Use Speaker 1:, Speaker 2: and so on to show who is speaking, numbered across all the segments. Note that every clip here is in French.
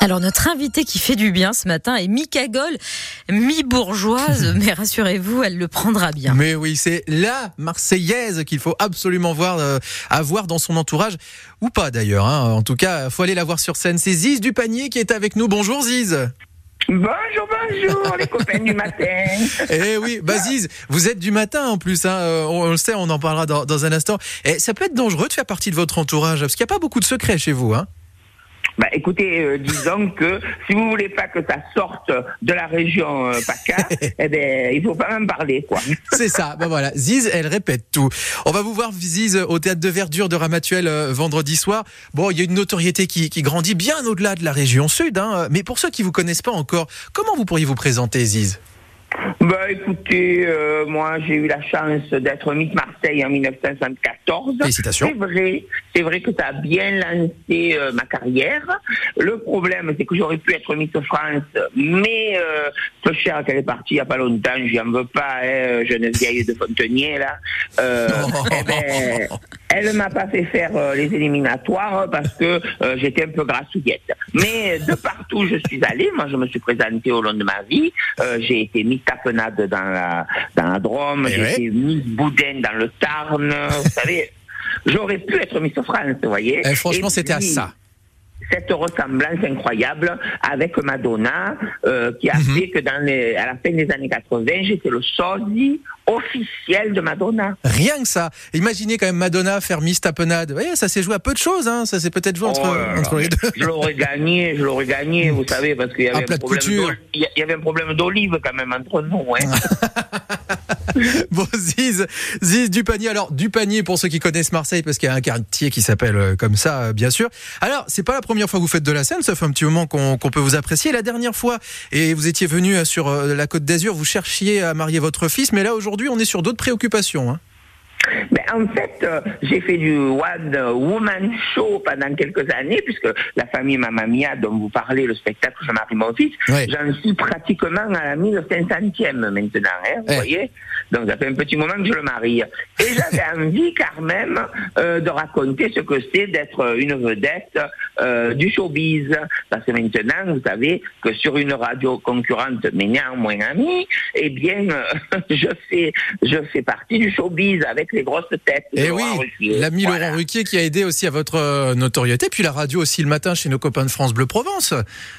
Speaker 1: Alors notre invitée qui fait du bien ce matin est mi-cagole, mi-bourgeoise, mais rassurez-vous, elle le prendra bien.
Speaker 2: Mais oui, c'est la Marseillaise qu'il faut absolument voir, euh, avoir dans son entourage, ou pas d'ailleurs. Hein. En tout cas, faut aller la voir sur scène. C'est Ziz du panier qui est avec nous. Bonjour Ziz.
Speaker 3: Bonjour, bonjour, les copains du matin.
Speaker 2: Eh oui, bah Ziz, vous êtes du matin en plus. Hein. Euh, On, on le sait, on en parlera dans, dans un instant. Et ça peut être dangereux de faire partie de votre entourage, parce qu'il n'y a pas beaucoup de secrets chez vous. Hein.
Speaker 3: Bah, écoutez, euh, disons que si vous voulez pas que ça sorte de la région euh, PACA, eh ben, il faut pas m'en parler, quoi.
Speaker 2: C'est ça, bah voilà. Ziz, elle répète tout. On va vous voir, Ziz, au théâtre de verdure de Ramatuel euh, vendredi soir. Bon, il y a une notoriété qui, qui grandit bien au-delà de la région sud. Hein. Mais pour ceux qui vous connaissent pas encore, comment vous pourriez vous présenter, Ziz?
Speaker 3: Bah, écoutez, euh, moi, j'ai eu la chance d'être Miss Marseille en 1974.
Speaker 2: Félicitations.
Speaker 3: C'est vrai, c'est vrai que ça a bien lancé euh, ma carrière. Le problème, c'est que j'aurais pu être Miss France, mais euh, peu cher qu'elle est partie il n'y a pas longtemps, j'y en veux pas, hein, jeune vieille de Fontenier, là. Euh, eh ben, elle m'a pas fait faire euh, les éliminatoires parce que euh, j'étais un peu grassouillette. Mais de partout où je suis allée, moi je me suis présentée au long de ma vie. J'ai été Miss Tapenade dans la, dans la Drôme,
Speaker 2: Eh
Speaker 3: j'ai
Speaker 2: ouais.
Speaker 3: été Miss Boudin dans le Tarn, vous savez. J'aurais pu être Miss France, vous voyez.
Speaker 2: Eh, Franchement, c'était à ça.
Speaker 3: cette ressemblance incroyable avec Madonna euh, qui a
Speaker 2: Mhm.
Speaker 3: fait que dans les, à la fin des années 80, j'étais le sosie officiel de Madonna.
Speaker 2: Rien que ça. Imaginez quand même Madonna faire Miss Tapenade. Vous voyez, ça s'est joué à peu de choses. Hein. Ça s'est peut-être joué entre,
Speaker 3: Oh
Speaker 2: entre les deux.
Speaker 3: Je l'aurais gagné, je l'aurais gagné, vous savez, parce qu'il y avait un problème d'olive quand même entre nous. Hein.
Speaker 2: Bon, Ziz, Ziz du panier. Alors, du panier pour ceux qui connaissent Marseille, parce qu'il y a un quartier qui s'appelle euh, comme ça, euh, bien sûr. Alors, c'est pas la première fois que vous faites de la scène, ça fait un petit moment qu'on peut vous apprécier. La dernière fois, et vous étiez venu euh, sur la Côte d'Azur, vous cherchiez à marier votre fils, mais là, aujourd'hui, on est sur d'autres préoccupations. Hein.
Speaker 3: Mais en fait, euh, j'ai fait du One Woman Show pendant quelques années, puisque la famille Mamma Mia, dont vous parlez, le spectacle Je marie mon fils, j'en suis pratiquement à la 1500e maintenant, hein, vous
Speaker 2: Eh.
Speaker 3: voyez Donc ça fait un petit moment que je le marie. Et j'avais envie quand même euh, de raconter ce que c'est d'être une vedette euh, du showbiz. Parce que maintenant, vous savez que sur une radio concurrente, mais néanmoins amie, eh bien, euh, je fais je fais partie du showbiz avec les grosses têtes.
Speaker 2: Et oui,
Speaker 3: Laurent Ruquier.
Speaker 2: l'ami
Speaker 3: Voilà.
Speaker 2: Laurent Ruquier qui a aidé aussi à votre euh, notoriété, puis la radio aussi le matin chez nos copains de France Bleu Provence.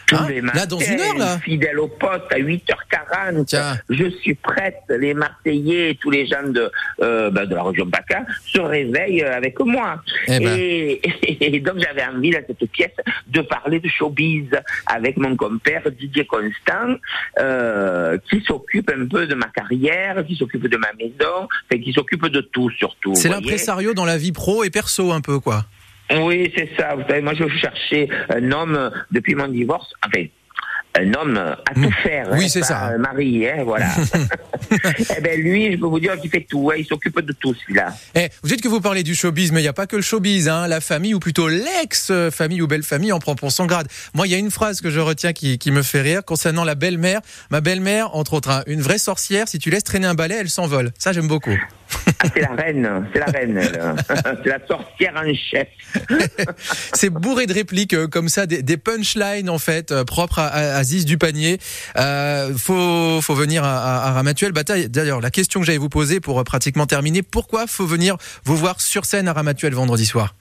Speaker 3: Tous
Speaker 2: Hein
Speaker 3: les
Speaker 2: là, dans une heure, là.
Speaker 3: Fidèle au poste à 8h40.
Speaker 2: Tiens.
Speaker 3: Je suis prête. Les Marseillais tous les gens de, euh, ben, de la région PACA se réveillent euh, avec moi.
Speaker 2: Eh ben.
Speaker 3: et, et donc j'avais envie dans cette pièce de parler de showbiz avec mon compère Didier Constant, euh, qui s'occupe un peu de ma carrière, qui s'occupe de ma maison, enfin, qui s'occupe de tout surtout.
Speaker 2: C'est l'impresario dans la vie pro et perso un peu, quoi.
Speaker 3: Oui, c'est ça. Vous savez, moi, je cherchais un homme depuis mon divorce. Enfin, un homme à tout faire.
Speaker 2: Oui,
Speaker 3: hein,
Speaker 2: c'est ça.
Speaker 3: Un mari, hein, voilà. eh ben lui, je peux vous dire qu'il fait tout. hein, il s'occupe de tout, celui-là.
Speaker 2: Eh, vous dites que vous parlez du showbiz, mais il n'y a pas que le showbiz. Hein. La famille, ou plutôt l'ex-famille ou belle-famille, en prend pour son grade. Moi, il y a une phrase que je retiens qui, qui me fait rire concernant la belle-mère. Ma belle-mère, entre autres, hein, une vraie sorcière, si tu laisses traîner un balai, elle s'envole. Ça, j'aime beaucoup.
Speaker 3: Ah, c'est la reine. C'est la reine. c'est la sorcière en chef.
Speaker 2: C'est bourré de répliques euh, comme ça, des, des punchlines, en fait, euh, propres à, à, à Ziz du panier. Euh, faut, faut venir à, à, à Ramatuel. Bataille. D'ailleurs, la question que j'allais vous poser pour euh, pratiquement terminer, pourquoi faut venir vous voir sur scène à Ramatuel vendredi soir?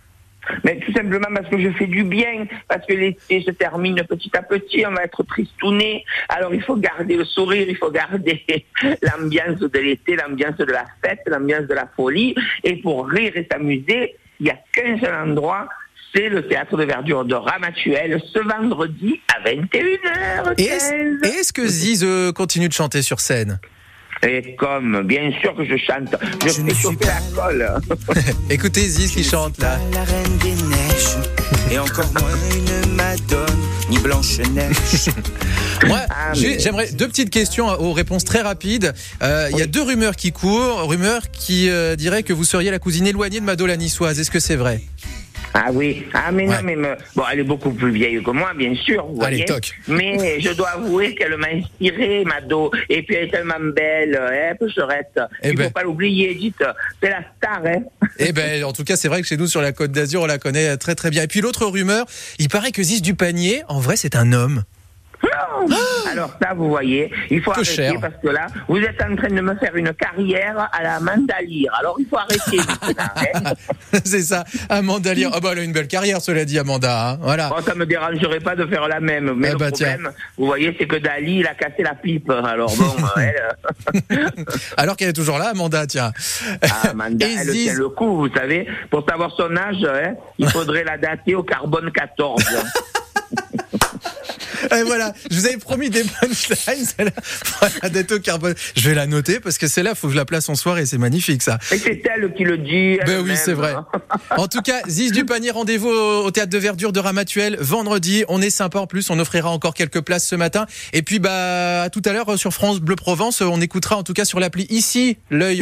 Speaker 3: Mais tout simplement parce que je fais du bien, parce que l'été se termine petit à petit, on va être tristouné. Alors il faut garder le sourire, il faut garder l'ambiance de l'été, l'ambiance de la fête, l'ambiance de la folie. Et pour rire et s'amuser, il n'y a qu'un seul endroit, c'est le théâtre de verdure de Ramatuel ce vendredi à 21h15.
Speaker 2: Et est-ce et est-ce que Ziz euh, continue de chanter sur scène?
Speaker 3: Et comme, bien sûr que je chante, je, fais chauffer la colle.
Speaker 2: Écoutez Ziz qui chante là.
Speaker 4: la reine des neiges, et encore moins une Madone, ni Blanche-Neige.
Speaker 2: Moi,
Speaker 3: Ah, mais-
Speaker 2: j'aimerais deux petites questions aux réponses très rapides. Euh, Il y a deux rumeurs qui courent. Rumeurs qui euh, diraient que vous seriez la cousine éloignée de Mado la niçoise. Est-ce que c'est vrai?
Speaker 3: Ah oui, ah mais
Speaker 2: Ouais.
Speaker 3: non, mais me- bon, elle est beaucoup plus vieille que moi, bien sûr, vous
Speaker 2: Allez,
Speaker 3: voyez.
Speaker 2: toc.
Speaker 3: Mais je dois avouer qu'elle m'a inspiré, Mado. Et puis elle est tellement belle, hein, Pecherette.
Speaker 2: Eh
Speaker 3: Il
Speaker 2: ben.
Speaker 3: faut pas l'oublier, dites. C'est la star, hein.
Speaker 2: Eh ben, en tout cas, c'est vrai que chez nous, sur la Côte d'Azur, on la connaît très très bien. Et puis l'autre rumeur, il paraît que Ziz du panier, en vrai, c'est un homme.
Speaker 3: Alors ça, vous voyez, il faut
Speaker 2: Peu
Speaker 3: arrêter
Speaker 2: cher.
Speaker 3: parce que là, vous êtes en train de me faire une carrière à la Mandalire. Alors il faut arrêter maintenant. hein.
Speaker 2: c'est ça, Amanda Lear. Ah bah, elle a une belle carrière, cela dit, Amanda. hein. Voilà.
Speaker 3: Bon, ça me dérangerait pas de faire la même. Mais
Speaker 2: Eh
Speaker 3: le
Speaker 2: ben,
Speaker 3: problème, vous voyez, c'est que Dali, il a cassé la pipe. Alors bon, elle,
Speaker 2: Alors qu'elle est toujours là, Amanda, tiens.
Speaker 3: ah, Amanda,
Speaker 2: Et
Speaker 3: elle
Speaker 2: Ziz-
Speaker 3: tient le coup, vous savez. Pour savoir son âge, hein, il faudrait la dater au carbone 14.
Speaker 2: Et voilà, je vous avais promis des punchlines. celle-là. Voilà, au carbone. Je vais la noter parce que celle-là, faut que je la place en soirée. C'est magnifique, ça.
Speaker 3: Et c'est elle qui le dit.
Speaker 2: Ben oui, c'est vrai. En tout cas, Ziz du panier, rendez-vous au au théâtre de verdure de Ramatuel vendredi. On est sympa en plus, on offrira encore quelques places ce matin. Et puis bah à tout à l'heure sur France Bleu Provence, on écoutera en tout cas sur l'appli ici l'œil